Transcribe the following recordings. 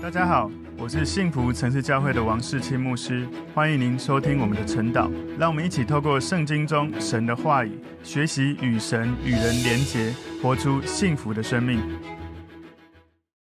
大家好，我是幸福城市教会的王世清牧师，欢迎您收听我们的晨祷。让我们一起透过圣经中神的话语，学习与神与人连结，活出幸福的生命。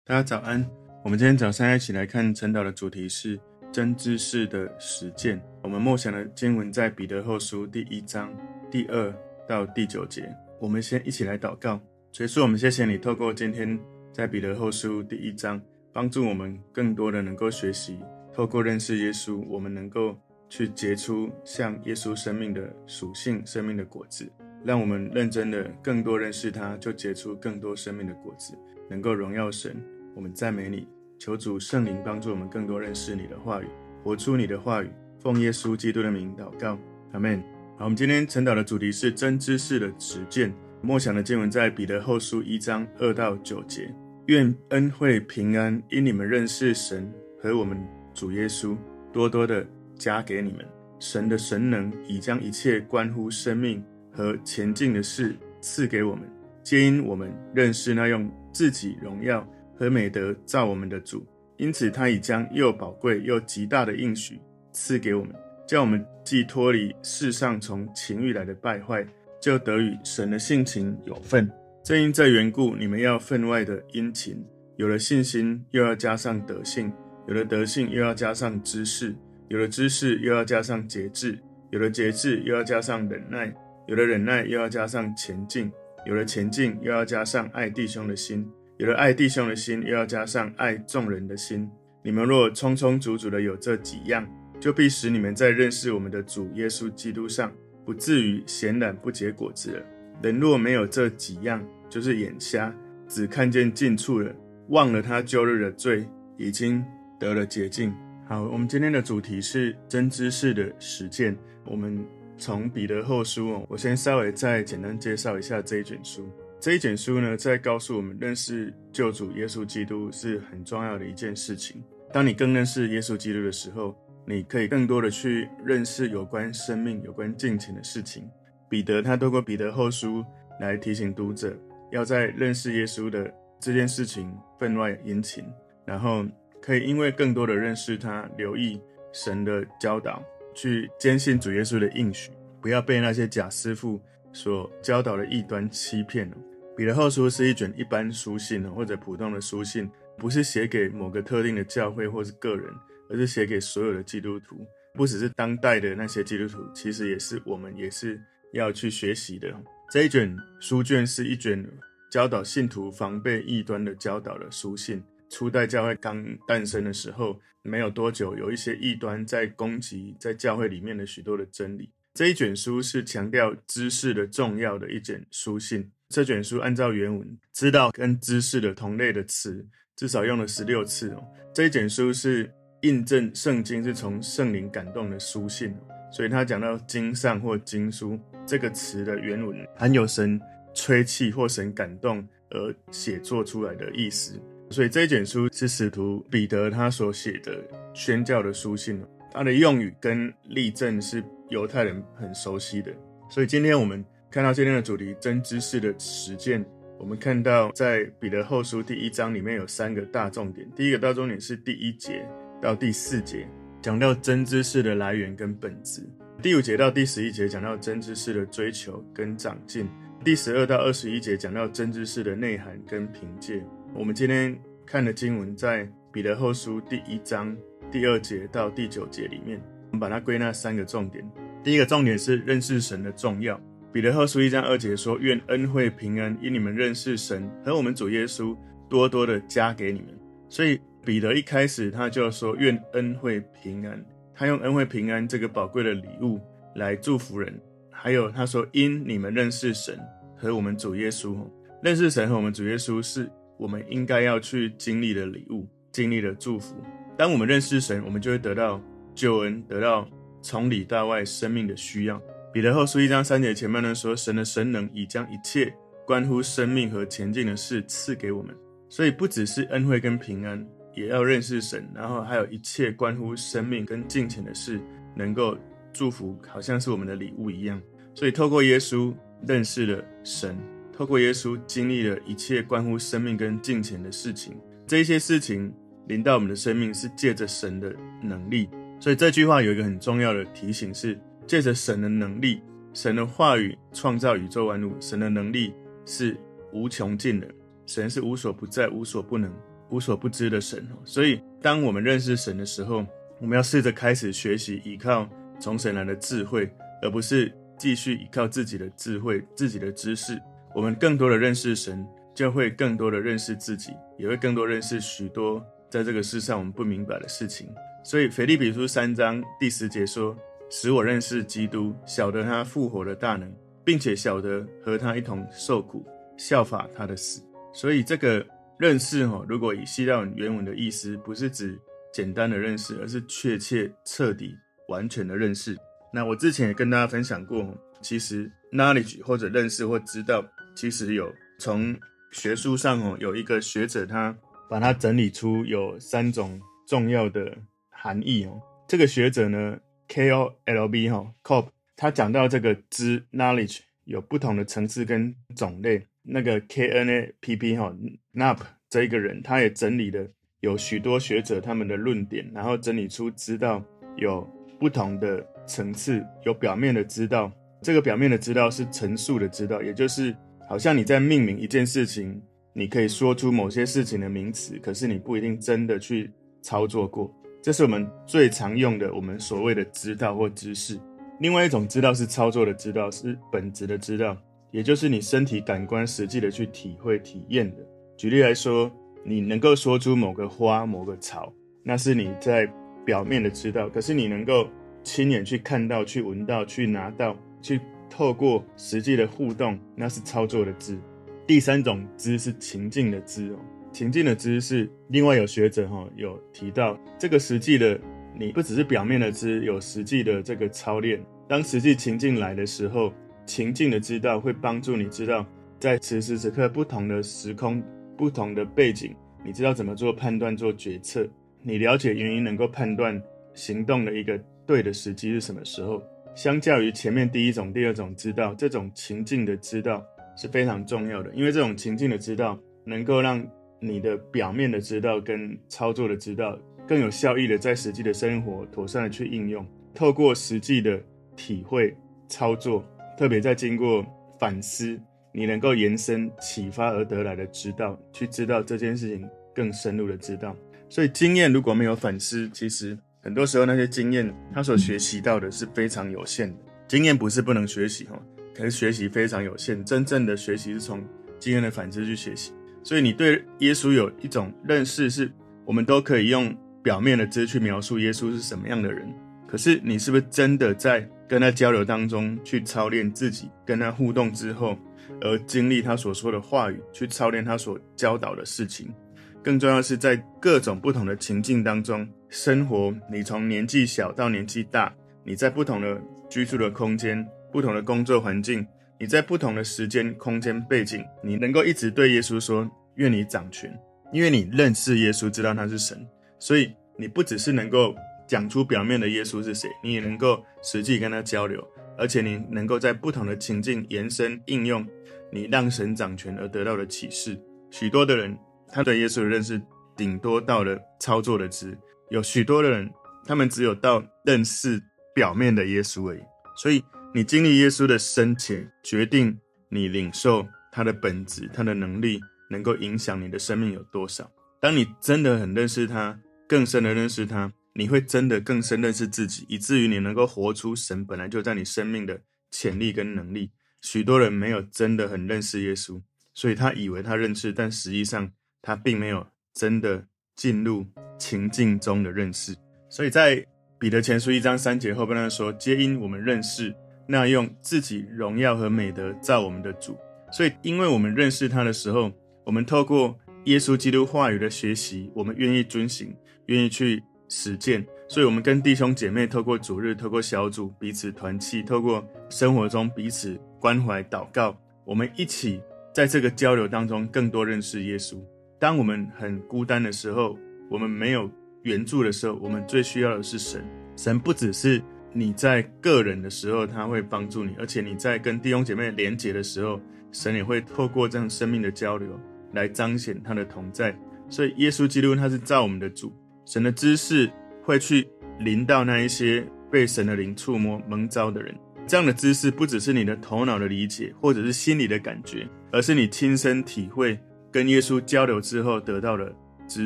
大家早安，我们今天早上一起来看晨祷的主题是真知识的实践。我们默想的经文在彼得后书第一章第二到第九节。我们先一起来祷告，所以说我们谢谢你，透过今天在彼得后书第一章。帮助我们更多的能够学习，透过认识耶稣，我们能够去结出像耶稣生命的属性、生命的果子。让我们认真的更多认识他，就结出更多生命的果子，能够荣耀神。我们赞美你，求主圣灵帮助我们更多认识你的话语，活出你的话语。奉耶稣基督的名祷告，阿门。好，我们今天晨祷的主题是真知识的实践。默想的经文在彼得后书一章二到九节。愿恩惠平安因你们认识神和我们主耶稣，多多的加给你们。神的神能已将一切关乎生命和前进的事赐给我们，皆因我们认识那用自己荣耀和美德造我们的主。因此，他已将又宝贵又极大的应许赐给我们，叫我们既脱离世上从情欲来的败坏，就得与神的性情有分。正因这缘故，你们要分外的殷勤。有了信心，又要加上德性；有了德性，又要加上知识；有了知识，又要加上节制；有了节制，又要加上忍耐；有了忍耐，又要加上前进；有了前进，又要加上爱弟兄的心；有了爱弟兄的心，又要加上爱众人的心。你们若充充足足的有这几样，就必使你们在认识我们的主耶稣基督上，不至于闲懒不结果子了。人若没有这几样，就是眼瞎，只看见近处了，忘了他旧日的罪，已经得了洁净。好，我们今天的主题是真知识的实践。我们从彼得后书哦，我先稍微再简单介绍一下这一卷书。这一卷书呢，在告诉我们认识救主耶稣基督是很重要的一件事情。当你更认识耶稣基督的时候，你可以更多的去认识有关生命、有关敬虔的事情。彼得他透过彼得后书来提醒读者，要在认识耶稣的这件事情分外殷勤，然后可以因为更多的认识他，留意神的教导，去坚信主耶稣的应许，不要被那些假师傅所教导的异端欺骗了。彼得后书是一卷一般书信或者普通的书信，不是写给某个特定的教会或是个人，而是写给所有的基督徒，不只是当代的那些基督徒，其实也是我们，也是。要去学习的这一卷书卷是一卷教导信徒防备异端的教导的书信。初代教会刚诞生的时候，没有多久，有一些异端在攻击在教会里面的许多的真理。这一卷书是强调知识的重要的一卷书信。这卷书按照原文，知道跟知识的同类的词至少用了十六次哦。这一卷书是印证圣经是从圣灵感动的书信，所以他讲到经上或经书。这个词的原文含有神吹气或神感动而写作出来的意思，所以这一卷书是使徒彼得他所写的宣教的书信，他的用语跟例证是犹太人很熟悉的。所以今天我们看到今天的主题真知识的实践，我们看到在彼得后书第一章里面有三个大重点，第一个大重点是第一节到第四节，讲到真知识的来源跟本质。第五节到第十一节讲到真知识的追求跟长进，第十二到二十一节讲到真知识的内涵跟凭借。我们今天看的经文在彼得后书第一章第二节到第九节里面，我们把它归纳三个重点。第一个重点是认识神的重要。彼得后书一章二节说：“愿恩惠平安因你们认识神和我们主耶稣多多的加给你们。”所以彼得一开始他就说：“愿恩惠平安。”他用恩惠平安这个宝贵的礼物来祝福人，还有他说：“因你们认识神和我们主耶稣，认识神和我们主耶稣是我们应该要去经历的礼物，经历的祝福。当我们认识神，我们就会得到救恩，得到从里到外生命的需要。”彼得后书一章三节前面呢说：“神的神能已将一切关乎生命和前进的事赐给我们。”所以不只是恩惠跟平安。也要认识神，然后还有一切关乎生命跟敬虔的事，能够祝福，好像是我们的礼物一样。所以透过耶稣认识了神，透过耶稣经历了一切关乎生命跟敬虔的事情。这些事情临到我们的生命是借着神的能力。所以这句话有一个很重要的提醒是：借着神的能力，神的话语创造宇宙万物，神的能力是无穷尽的。神是无所不在、无所不能、无所不知的神哦。所以，当我们认识神的时候，我们要试着开始学习依靠从神来的智慧，而不是继续依靠自己的智慧、自己的知识。我们更多的认识神，就会更多的认识自己，也会更多认识许多在这个世上我们不明白的事情。所以，腓立比书三章第十节说：“使我认识基督，晓得他复活的大能，并且晓得和他一同受苦，效法他的死。”所以这个认识哈，如果以希腊文原文的意思，不是指简单的认识，而是确切、彻底、完全的认识。那我之前也跟大家分享过，其实 knowledge 或者认识或知道，其实有从学术上哦，有一个学者他把它整理出有三种重要的含义哦。这个学者呢，K O L B 哈 c o p 他讲到这个知 knowledge 有不同的层次跟种类。那个 K N A P P 哈 n a p 这一个人，他也整理了有许多学者他们的论点，然后整理出知道有不同的层次，有表面的知道，这个表面的知道是陈述的知道，也就是好像你在命名一件事情，你可以说出某些事情的名词，可是你不一定真的去操作过，这是我们最常用的我们所谓的知道或知识。另外一种知道是操作的知道，是本质的知道。也就是你身体感官实际的去体会体验的。举例来说，你能够说出某个花、某个草，那是你在表面的知道；可是你能够亲眼去看到、去闻到、去拿到、去透过实际的互动，那是操作的知。第三种知是情境的知哦，情境的知是另外有学者哈有提到，这个实际的你不只是表面的知，有实际的这个操练。当实际情境来的时候。情境的知道会帮助你知道，在此时此刻不同的时空、不同的背景，你知道怎么做判断、做决策。你了解原因，能够判断行动的一个对的时机是什么时候。相较于前面第一种、第二种知道，这种情境的知道是非常重要的，因为这种情境的知道能够让你的表面的知道跟操作的知道更有效益的在实际的生活妥善的去应用，透过实际的体会操作。特别在经过反思，你能够延伸启发而得来的知道，去知道这件事情更深入的知道。所以经验如果没有反思，其实很多时候那些经验他所学习到的是非常有限的。经验不是不能学习哈，可是学习非常有限。真正的学习是从经验的反思去学习。所以你对耶稣有一种认识，是我们都可以用表面的知去描述耶稣是什么样的人。可是你是不是真的在跟他交流当中去操练自己，跟他互动之后，而经历他所说的话语，去操练他所教导的事情？更重要是在各种不同的情境当中生活。你从年纪小到年纪大，你在不同的居住的空间、不同的工作环境，你在不同的时间、空间背景，你能够一直对耶稣说：“愿你掌权。”因为你认识耶稣，知道他是神，所以你不只是能够。讲出表面的耶稣是谁，你也能够实际跟他交流，而且你能够在不同的情境延伸应用你让神掌权而得到的启示。许多的人他对耶稣的认识顶多到了操作的值，有许多的人他们只有到认识表面的耶稣而已。所以你经历耶稣的深浅，决定你领受他的本质，他的能力能够影响你的生命有多少。当你真的很认识他，更深的认识他。你会真的更深认识自己，以至于你能够活出神本来就在你生命的潜力跟能力。许多人没有真的很认识耶稣，所以他以为他认识，但实际上他并没有真的进入情境中的认识。所以在彼得前书一章三节后边他说：“皆因我们认识那用自己荣耀和美德造我们的主。”所以因为我们认识他的时候，我们透过耶稣基督话语的学习，我们愿意遵行，愿意去。实践，所以，我们跟弟兄姐妹透过主日，透过小组彼此团契，透过生活中彼此关怀祷告，我们一起在这个交流当中更多认识耶稣。当我们很孤单的时候，我们没有援助的时候，我们最需要的是神。神不只是你在个人的时候他会帮助你，而且你在跟弟兄姐妹连结的时候，神也会透过这样生命的交流来彰显他的同在。所以耶稣基督他是造我们的主，神的知识会去临到那一些被神的灵触摸蒙召的人。这样的知识不只是你的头脑的理解，或者是心里的感觉，而是你亲身体会跟耶稣交流之后得到的知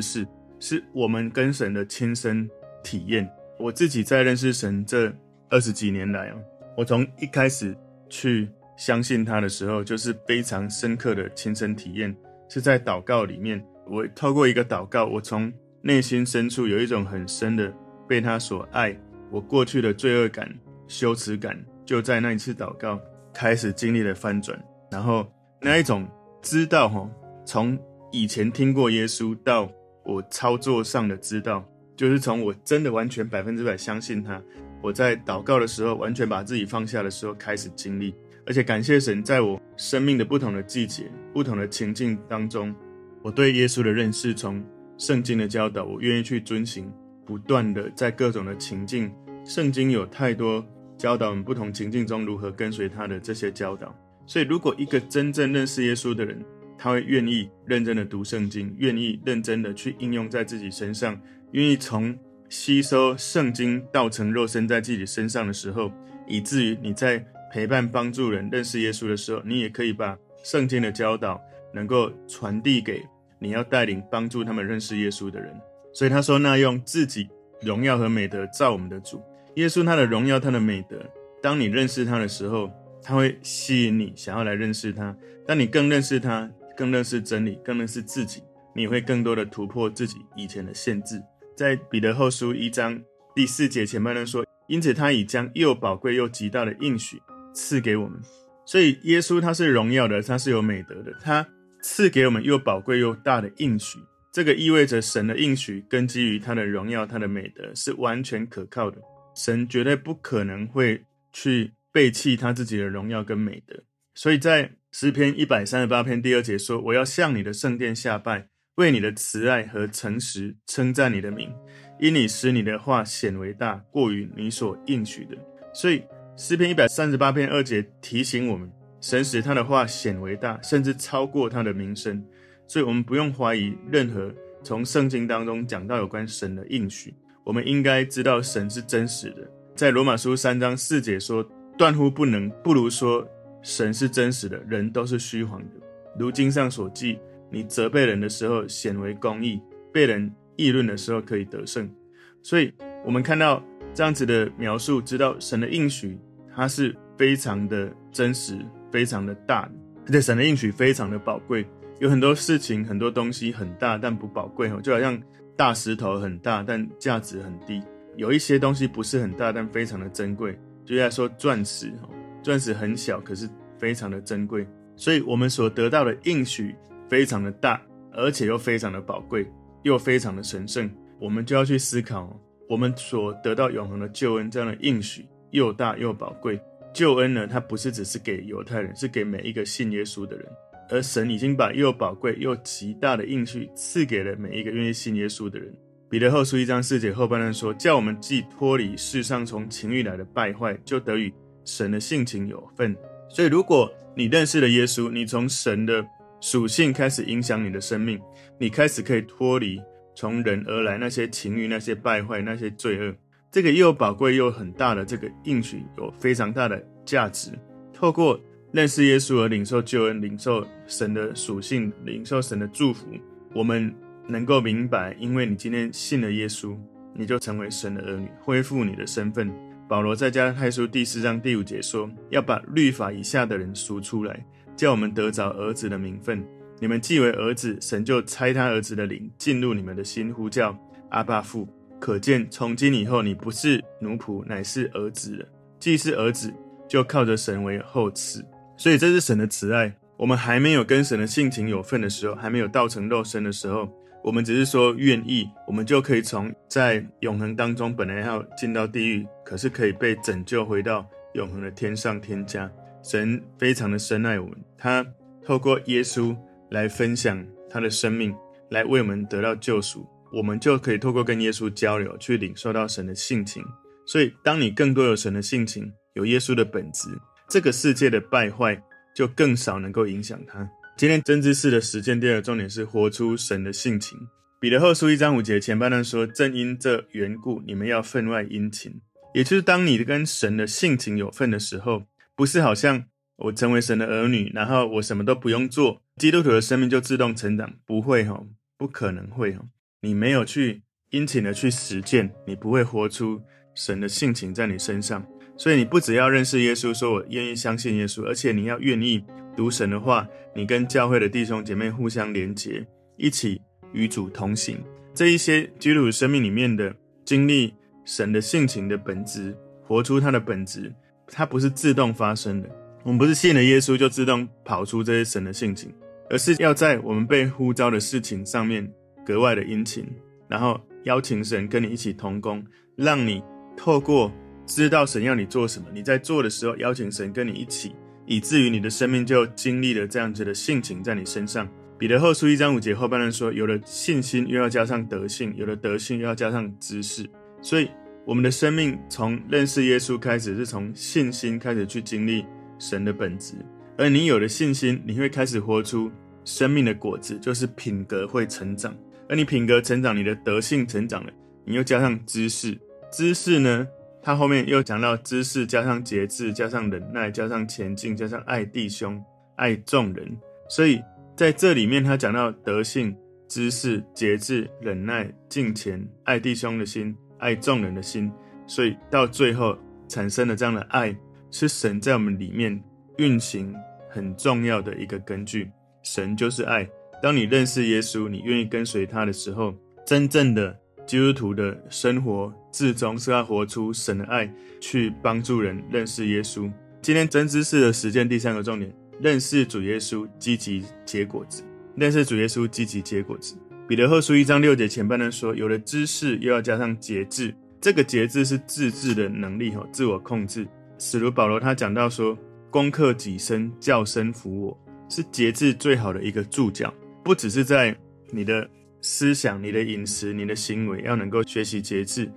识，是我们跟神的亲身体验。我自己在认识神这二十几年来啊，我从一开始去相信他的时候，就是非常深刻的亲身体验，是在祷告里面。我透过一个祷告，我从内心深处有一种很深的被他所爱，我过去的罪恶感、羞耻感，就在那一次祷告开始经历了翻转。然后那一种知道哈，从以前听过耶稣到我操作上的知道，就是从我真的完全百分之百相信他。我在祷告的时候，完全把自己放下的时候，开始经历，而且感谢神，在我生命的不同的季节、不同的情境当中，我对耶稣的认识，从圣经的教导，我愿意去遵循，不断的在各种的情境，圣经有太多教导我们不同情境中如何跟随他的这些教导。所以，如果一个真正认识耶稣的人，他会愿意认真的读圣经，愿意认真的去应用在自己身上，愿意从。吸收圣经道成肉身在自己身上的时候，以至于你在陪伴帮助人认识耶稣的时候，你也可以把圣经的教导能够传递给你要带领帮助他们认识耶稣的人。所以他说：“那用自己荣耀和美德造我们的主耶稣，他的荣耀，他的美德。当你认识他的时候，他会吸引你想要来认识他。当你更认识他，更认识真理，更认识自己，你会更多的突破自己以前的限制。”在彼得后书一章第四节前半段说：“因此他已将又宝贵又极大的应许赐给我们。”所以耶稣他是荣耀的，他是有美德的，他赐给我们又宝贵又大的应许。这个意味着神的应许根基于他的荣耀，他的美德是完全可靠的。神绝对不可能会去背弃他自己的荣耀跟美德。所以在诗篇一百三十八篇第二节说：“我要向你的圣殿下拜。”为你的慈爱和诚实称赞你的名，因你使你的话显为大，过于你所应许的。所以诗篇一百三十八篇二节提醒我们，神使他的话显为大，甚至超过他的名声。所以我们不用怀疑任何从圣经当中讲到有关神的应许。我们应该知道神是真实的。在罗马书三章四节说：“断乎不能，不如说神是真实的，人都是虚谎的。”如经上所记。你责备人的时候显为公义，被人议论的时候可以得胜。所以，我们看到这样子的描述，知道神的应许它是非常的真实，非常的大，而且神的应许非常的宝贵。有很多事情、很多东西很大，但不宝贵哦，就好像大石头很大，但价值很低。有一些东西不是很大，但非常的珍贵，就像说钻石哦，钻石很小，可是非常的珍贵。所以，我们所得到的应许。非常的大，而且又非常的宝贵，又非常的神圣，我们就要去思考，我们所得到永恒的救恩这样的应许又大又宝贵。救恩呢，它不是只是给犹太人，是给每一个信耶稣的人。而神已经把又宝贵又极大的应许赐给了每一个愿意信耶稣的人。彼得后书一章四节后半段说：“叫我们既脱离世上从情欲来的败坏，就得与神的性情有份。”所以，如果你认识了耶稣，你从神的属性开始影响你的生命，你开始可以脱离从人而来那些情欲、那些败坏、那些罪恶。这个又宝贵又很大的这个应许，有非常大的价值。透过认识耶稣而领受救恩、领受神的属性、领受神的祝福，我们能够明白，因为你今天信了耶稣，你就成为神的儿女，恢复你的身份。保罗在加拉太书第四章第五节说：“要把律法以下的人赎出来。”叫我们得着儿子的名分，你们既为儿子，神就差他儿子的灵进入你们的心，呼叫阿爸父。可见从今以后，你不是奴仆，乃是儿子了。既是儿子，就靠着神为后嗣。所以这是神的慈爱。我们还没有跟神的性情有份的时候，还没有道成肉身的时候，我们只是说愿意，我们就可以从在永恒当中本来要进到地狱，可是可以被拯救回到永恒的天上天家。神非常的深爱我们，他透过耶稣来分享他的生命，来为我们得到救赎，我们就可以透过跟耶稣交流，去领受到神的性情。所以，当你更多有神的性情，有耶稣的本质，这个世界的败坏就更少能够影响他。今天真知识的实践第二重点是活出神的性情。彼得后书一章五节前半段说：“正因这缘故，你们要分外殷勤。”也就是当你跟神的性情有份的时候，不是好像我成为神的儿女，然后我什么都不用做，基督徒的生命就自动成长，不会哈，不可能会哈。你没有去殷勤的去实践，你不会活出神的性情在你身上。所以你不只要认识耶稣，说我愿意相信耶稣，而且你要愿意读神的话，你跟教会的弟兄姐妹互相连结，一起。与主同行，这一些基督徒生命里面的经历，神的性情的本质，活出他的本质，它不是自动发生的。我们不是信了耶稣就自动跑出这些神的性情，而是要在我们被呼召的事情上面格外的殷勤，然后邀请神跟你一起同工，让你透过知道神要你做什么，你在做的时候邀请神跟你一起，以至于你的生命就经历了这样子的性情在你身上。彼得后书一章五节后半段说：“有了信心，又要加上德性；有了德性，又要加上知识。”所以，我们的生命从认识耶稣开始，是从信心开始去经历神的本质。而你有了信心，你会开始活出生命的果子，就是品格会成长。而你品格成长，你的德性成长了，你又加上知识。知识呢，它后面又讲到知识加上节制，加上忍耐，加上前进，加上爱弟兄、爱众人。所以。在这里面，他讲到德性、知识、节制、忍耐、敬虔、爱弟兄的心、爱众人的心，所以到最后产生了这样的爱，是神在我们里面运行很重要的一个根据。神就是爱。当你认识耶稣，你愿意跟随他的时候，真正的基督徒的生活至终是要活出神的爱，去帮助人认识耶稣。今天真知识的实践第三个重点。认识主耶稣，积极结果子。认识主耶稣，积极结果子。彼得后书一章六节前半段说：“有了知识，又要加上节制。这个节制是自制的能力，哈，自我控制。使徒保罗他讲到说：攻克己身，叫身服我，是节制最好的一个助教。不只是在你的思想、你的饮食、你的行为要能够学习节制，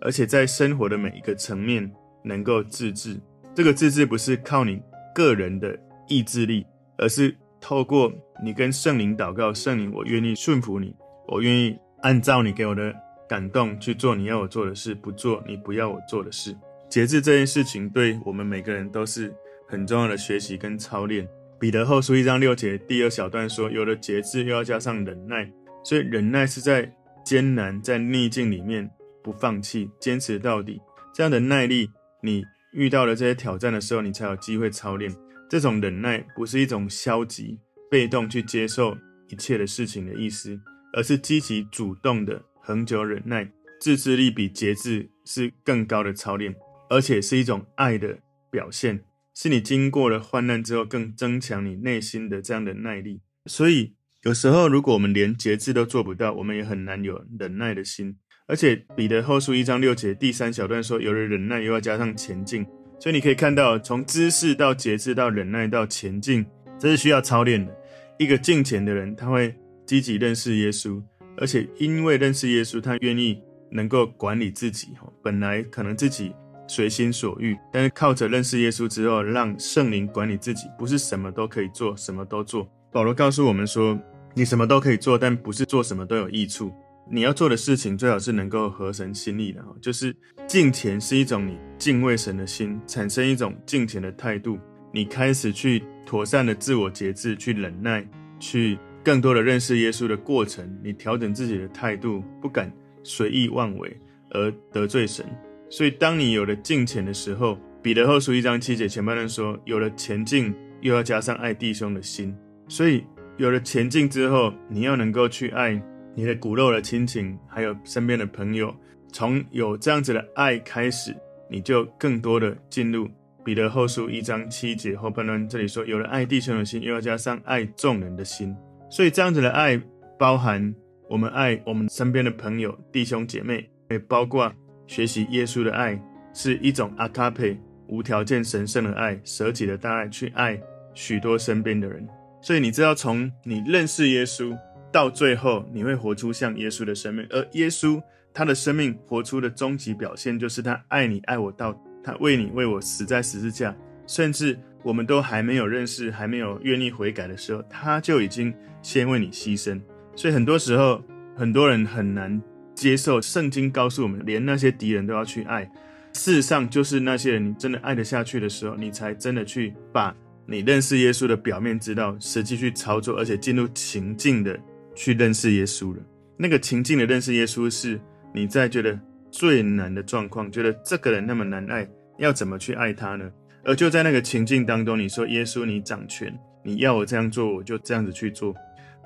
而且在生活的每一个层面能够自制。这个自制不是靠你个人的。”意志力，而是透过你跟圣灵祷告，圣灵，我愿意顺服你，我愿意按照你给我的感动去做你要我做的事，不做你不要我做的事。节制这件事情，对我们每个人都是很重要的学习跟操练。彼得后书一章六节第二小段说，有了节制，又要加上忍耐，所以忍耐是在艰难、在逆境里面不放弃，坚持到底。这样的耐力，你遇到了这些挑战的时候，你才有机会操练。这种忍耐不是一种消极、被动去接受一切的事情的意思，而是积极主动的恒久忍耐。自制力比节制是更高的操练，而且是一种爱的表现，是你经过了患难之后更增强你内心的这样的耐力。所以有时候，如果我们连节制都做不到，我们也很难有忍耐的心。而且彼得后书一章六节第三小段说：“有了忍耐，又要加上前进。”所以你可以看到，从知识到节制到忍耐到前进，这是需要操练的。一个敬虔的人，他会积极认识耶稣，而且因为认识耶稣，他愿意能够管理自己。本来可能自己随心所欲，但是靠着认识耶稣之后，让圣灵管理自己，不是什么都可以做，什么都做。保罗告诉我们说，你什么都可以做，但不是做什么都有益处。你要做的事情最好是能够合神心意的哈，就是敬虔是一种你敬畏神的心，产生一种敬虔的态度，你开始去妥善的自我节制，去忍耐，去更多的认识耶稣的过程，你调整自己的态度，不敢随意妄为而得罪神。所以当你有了敬虔的时候，彼得后书一章七节前半段说，有了前进，又要加上爱弟兄的心。所以有了前进之后，你要能够去爱。你的骨肉的亲情，还有身边的朋友，从有这样子的爱开始，你就更多的进入彼得后书一章七节后半段。这里说，有了爱弟兄的心，又要加上爱众人的心。所以这样子的爱，包含我们爱我们身边的朋友、弟兄姐妹，也包括学习耶稣的爱，是一种阿卡佩无条件神圣的爱，舍己的大爱，去爱许多身边的人。所以你知道，从你认识耶稣。到最后，你会活出像耶稣的生命，而耶稣他的生命活出的终极表现，就是他爱你爱我到他为你为我死在十字架，甚至我们都还没有认识、还没有愿意悔改的时候，他就已经先为你牺牲。所以很多时候，很多人很难接受圣经告诉我们，连那些敌人都要去爱。事实上，就是那些人你真的爱得下去的时候，你才真的去把你认识耶稣的表面知道，实际去操作，而且进入情境的去认识耶稣了。那个情境的认识耶稣，是你在觉得最难的状况，觉得这个人那么难爱，要怎么去爱他呢？而就在那个情境当中，你说耶稣，你掌权，你要我这样做，我就这样子去做。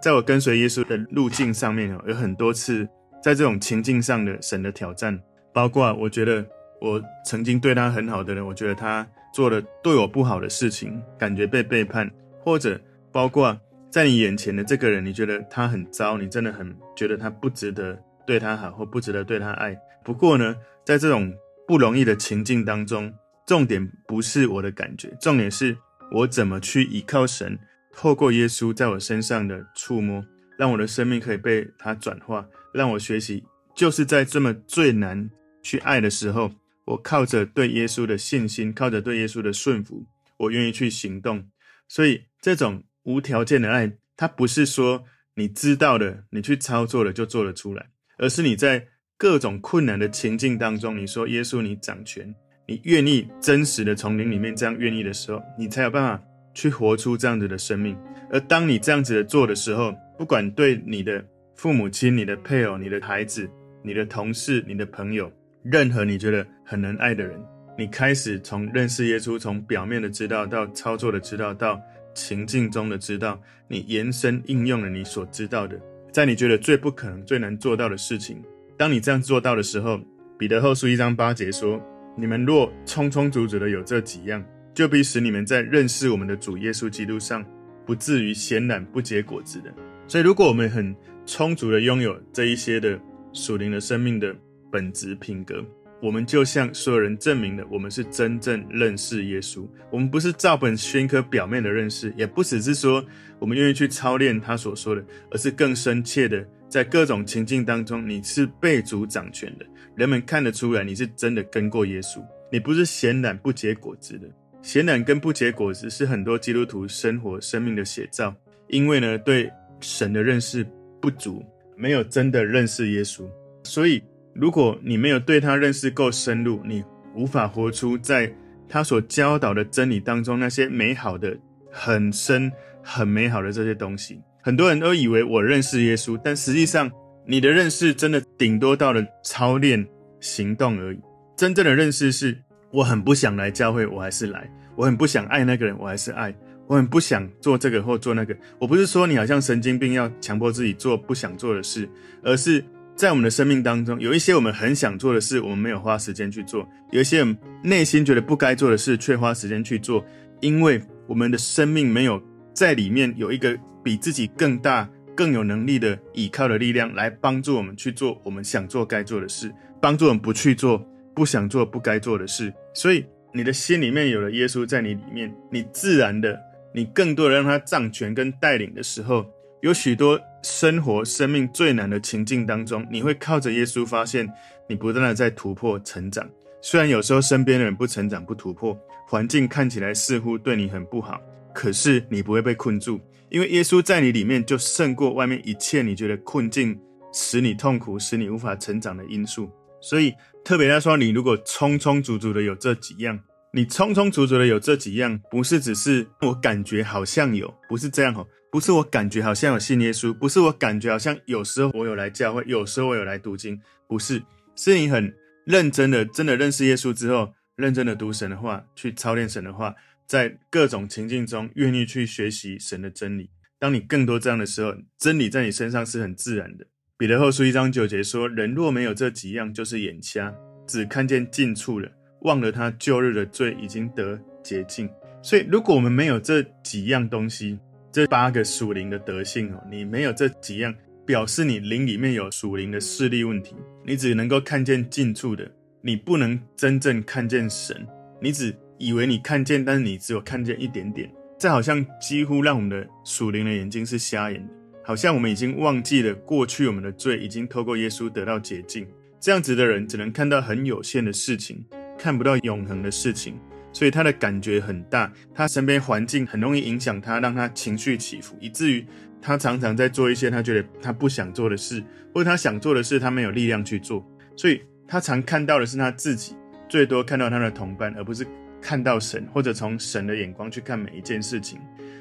在我跟随耶稣的路径上面有很多次在这种情境上的神的挑战，包括我觉得我曾经对他很好的人，我觉得他做了对我不好的事情，感觉被背叛，或者包括在你眼前的这个人，你觉得他很糟，你真的很觉得他不值得对他好，或不值得对他爱。不过呢，在这种不容易的情境当中，重点不是我的感觉，重点是我怎么去依靠神，透过耶稣在我身上的触摸，让我的生命可以被他转化，让我学习，就是在这么最难去爱的时候，我靠着对耶稣的信心，靠着对耶稣的顺服，我愿意去行动。所以这种无条件的爱，它不是说你知道的，你去操作了就做得出来，而是你在各种困难的情境当中，你说耶稣，你掌权。你愿意真实的从灵里面这样愿意的时候，你才有办法去活出这样子的生命。而当你这样子的做的时候，不管对你的父母亲、你的配偶、你的孩子、你的同事、你的朋友，任何你觉得很能爱的人，你开始从认识耶稣，从表面的知道到操作的知道，到情境中的知道，你延伸应用了你所知道的，在你觉得最不可能、最难做到的事情，当你这样做到的时候，彼得后书一章八节说。你们若充充足足的有这几样，就必使你们在认识我们的主耶稣基督上，不至于闲懒不结果子的。所以，如果我们很充足的拥有这一些的属灵的生命的本质品格，我们就向所有人证明了，我们是真正认识耶稣。我们不是照本宣科表面的认识，也不只是说我们愿意去操练他所说的，而是更深切的在各种情境当中，你是被主掌权的。人们看得出来，你是真的跟过耶稣，你不是闲懒不结果子的。闲懒跟不结果子是很多基督徒生活生命的写照，因为呢，对神的认识不足，没有真的认识耶稣。所以，如果你没有对他认识够深入，你无法活出在他所教导的真理当中那些美好的、很深、很美好的这些东西。很多人都以为我认识耶稣，但实际上。你的认识真的顶多到了操练行动而已。真正的认识是，我很不想来教会，我还是来；我很不想爱那个人，我还是爱；我很不想做这个或做那个。我不是说你好像神经病要强迫自己做不想做的事，而是在我们的生命当中，有一些我们很想做的事，我们没有花时间去做；有一些内心觉得不该做的事，却花时间去做，因为我们的生命没有在里面有一个比自己更大。更有能力的倚靠的力量来帮助我们去做我们想做该做的事，帮助我们不去做不想做不该做的事。所以你的心里面有了耶稣在你里面，你自然的，你更多的让他掌权跟带领的时候，有许多生活生命最难的情境当中，你会靠着耶稣发现你不断的在突破成长。虽然有时候身边的人不成长不突破，环境看起来似乎对你很不好，可是你不会被困住。因为耶稣在你里面，就胜过外面一切你觉得困境、使你痛苦、使你无法成长的因素。所以特别来说，你如果充充足足的有这几样，你充充足足的有这几样，不是只是我感觉好像有，不是这样哦，不是我感觉好像有信耶稣，不是我感觉好像有时候我有来教会，有时候我有来读经，不是，是你很认真的，真的认识耶稣之后，认真的读神的话，去操练神的话。在各种情境中，愿意去学习神的真理。当你更多这样的时候，真理在你身上是很自然的。彼得后书一章九节说：“人若没有这几样，就是眼瞎，只看见近处了，忘了他旧日的罪已经得洁净。”所以，如果我们没有这几样东西，这八个属灵的德性哦，你没有这几样，表示你灵里面有属灵的视力问题，你只能够看见近处的，你不能真正看见神，你只。以为你看见，但是你只有看见一点点，这好像几乎让我们的属灵的眼睛是瞎眼的，好像我们已经忘记了过去我们的罪已经透过耶稣得到洁净。这样子的人只能看到很有限的事情，看不到永恒的事情。所以他的感觉很大，他身边环境很容易影响他，让他情绪起伏，以至于他常常在做一些他觉得他不想做的事，或者他想做的事他没有力量去做，所以他常看到的是他自己，最多看到他的同伴，而不是看到神，或者从神的眼光去看每一件事情。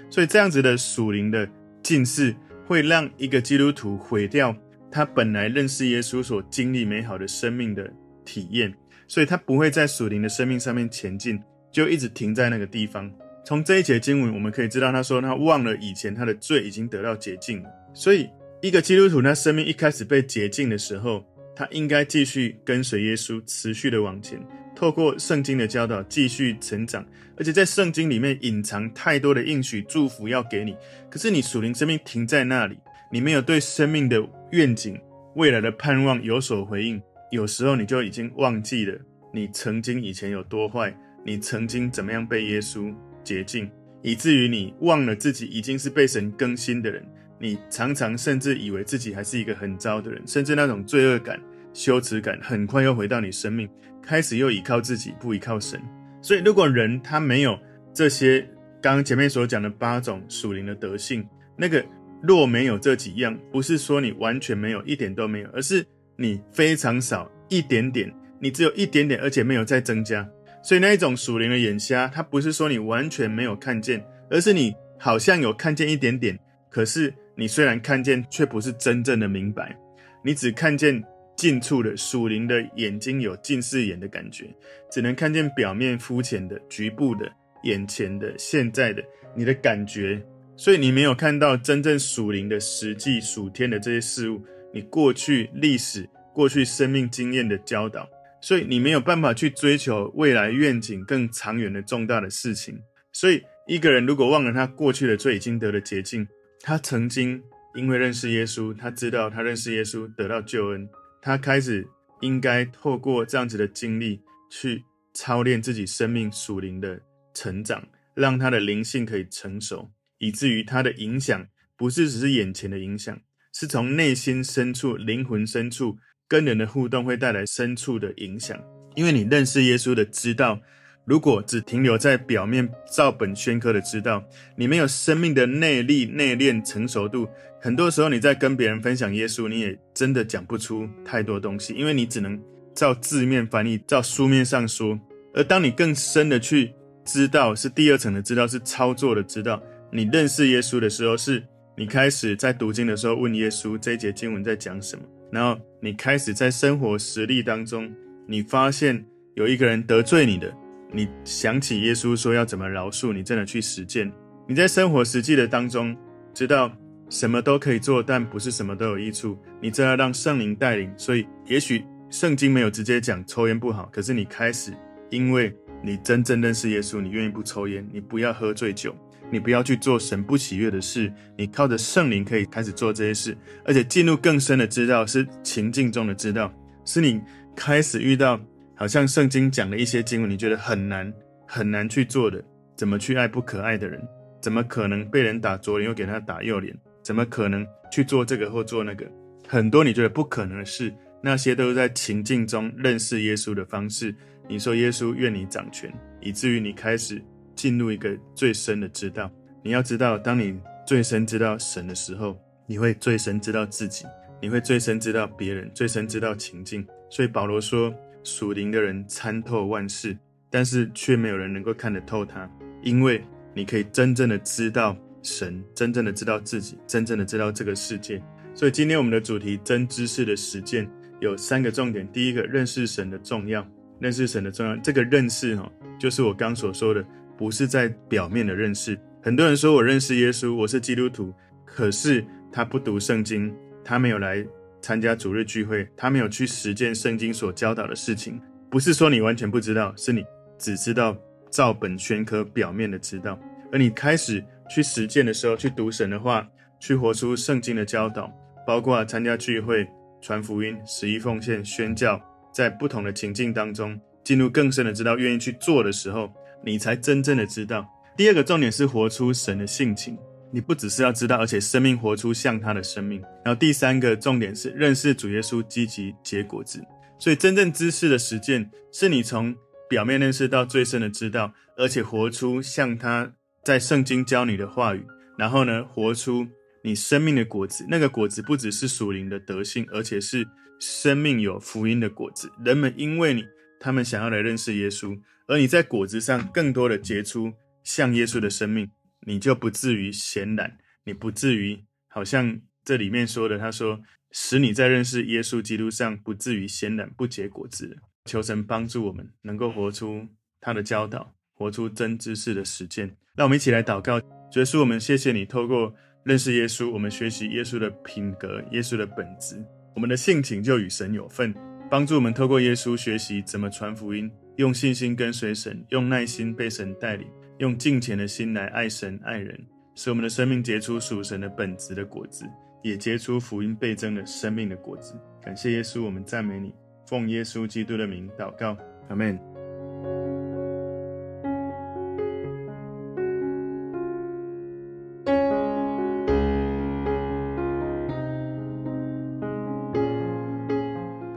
所以这样子的属灵的近视，会让一个基督徒毁掉他本来认识耶稣所经历美好的生命的体验，所以他不会在属灵的生命上面前进。就一直停在那个地方。从这一节经文，我们可以知道，他说他忘了以前他的罪已经得到洁净。所以，一个基督徒，他生命一开始被洁净的时候，他应该继续跟随耶稣，持续的往前，透过圣经的教导继续成长。而且在圣经里面隐藏太多的应许祝福要给你，可是你属灵生命停在那里，你没有对生命的愿景、未来的盼望有所回应，有时候你就已经忘记了你曾经以前有多坏。你曾经怎么样被耶稣洁净，以至于你忘了自己已经是被神更新的人。你常常甚至以为自己还是一个很糟的人，甚至那种罪恶感、羞耻感，很快又回到你生命，开始又依靠自己，不依靠神。所以，如果人他没有这些刚刚前面所讲的八种属灵的德性，那个若没有这几样，不是说你完全没有，一点都没有，而是你非常少，一点点，你只有一点点，而且没有再增加。所以那一种属灵的眼瞎，它不是说你完全没有看见，而是你好像有看见一点点，可是你虽然看见，却不是真正的明白。你只看见近处的属灵的眼睛有近视眼的感觉，只能看见表面肤浅的、局部的、眼前的、现在的你的感觉，所以你没有看到真正属灵的实际属天的这些事物，你过去历史、过去生命经验的教导。所以你没有办法去追求未来愿景更长远的重大的事情。所以一个人如果忘了他过去的罪已经得了洁净，他曾经因为认识耶稣，他知道他认识耶稣得到救恩，他开始应该透过这样子的经历去操练自己生命属灵的成长，让他的灵性可以成熟，以至于他的影响不是只是眼前的影响，是从内心深处、灵魂深处。跟人的互动会带来深处的影响，因为你认识耶稣的知道，如果只停留在表面照本宣科的知道，你没有生命的内力、内练、成熟度，很多时候你在跟别人分享耶稣，你也真的讲不出太多东西，因为你只能照字面翻译，照书面上说。而当你更深的去知道，是第二层的知道，是操作的知道。你认识耶稣的时候，是你开始在读经的时候问耶稣，这一节经文在讲什么。然后你开始在生活实例当中，你发现有一个人得罪你的，你想起耶稣说要怎么饶恕，你真的去实践。你在生活实际的当中，知道什么都可以做，但不是什么都有益处。你真的让圣灵带领，所以也许圣经没有直接讲抽烟不好，可是你开始，因为你真正认识耶稣，你愿意不抽烟，你不要喝醉酒。你不要去做神不喜悦的事，你靠着圣灵可以开始做这些事，而且进入更深的知道，是情境中的知道，是你开始遇到好像圣经讲的一些经文，你觉得很难很难去做的，怎么去爱不可爱的人？怎么可能被人打左脸又给他打右脸？怎么可能去做这个或做那个？很多你觉得不可能的事，那些都是在情境中认识耶稣的方式。你说耶稣愿你掌权，以至于你开始。进入一个最深的知道，你要知道，当你最深知道神的时候，你会最深知道自己，你会最深知道别人，最深知道情境。所以保罗说，属灵的人参透万事，但是却没有人能够看得透他，因为你可以真正的知道神，真正的知道自己，真正的知道这个世界。所以今天我们的主题真知识的实践有三个重点：第一个，认识神的重要，认识神的重要。这个认识哈，就是我刚所说的。不是在表面的认识。很多人说我认识耶稣，我是基督徒，可是他不读圣经，他没有来参加主日聚会，他没有去实践圣经所教导的事情。不是说你完全不知道，是你只知道照本宣科表面的知道。而你开始去实践的时候，去读神的话，去活出圣经的教导，包括参加聚会、传福音、十一奉献、宣教，在不同的情境当中进入更深的知道，愿意去做的时候。你才真正的知道。第二个重点是活出神的性情，你不只是要知道，而且生命活出像他的生命。然后第三个重点是认识主耶稣，积极结果子。所以真正知识的实践，是你从表面认识到最深的知道，而且活出像他在圣经教你的话语，然后呢，活出你生命的果子。那个果子不只是属灵的德性，而且是生命有福音的果子。人们因为你，他们想要来认识耶稣，而你在果子上更多的结出像耶稣的生命，你就不至于闲懒，你不至于好像这里面说的，他说使你在认识耶稣基督上不至于闲懒不结果子。求神帮助我们，能够活出他的教导，活出真知识的实践。让我们一起来祷告，主耶稣，我们谢谢你，透过认识耶稣，我们学习耶稣的品格、耶稣的本质，我们的性情就与神有份。帮助我们透过耶稣学习怎么传福音，用信心跟随神，用耐心被神带领，用敬虔的心来爱神爱人，使我们的生命结出属神的本质的果子，也结出福音倍增的生命的果子。感谢耶稣，我们赞美你。奉耶稣基督的名祷告，阿门。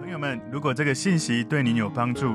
朋友们，如果这个信息对您有帮助，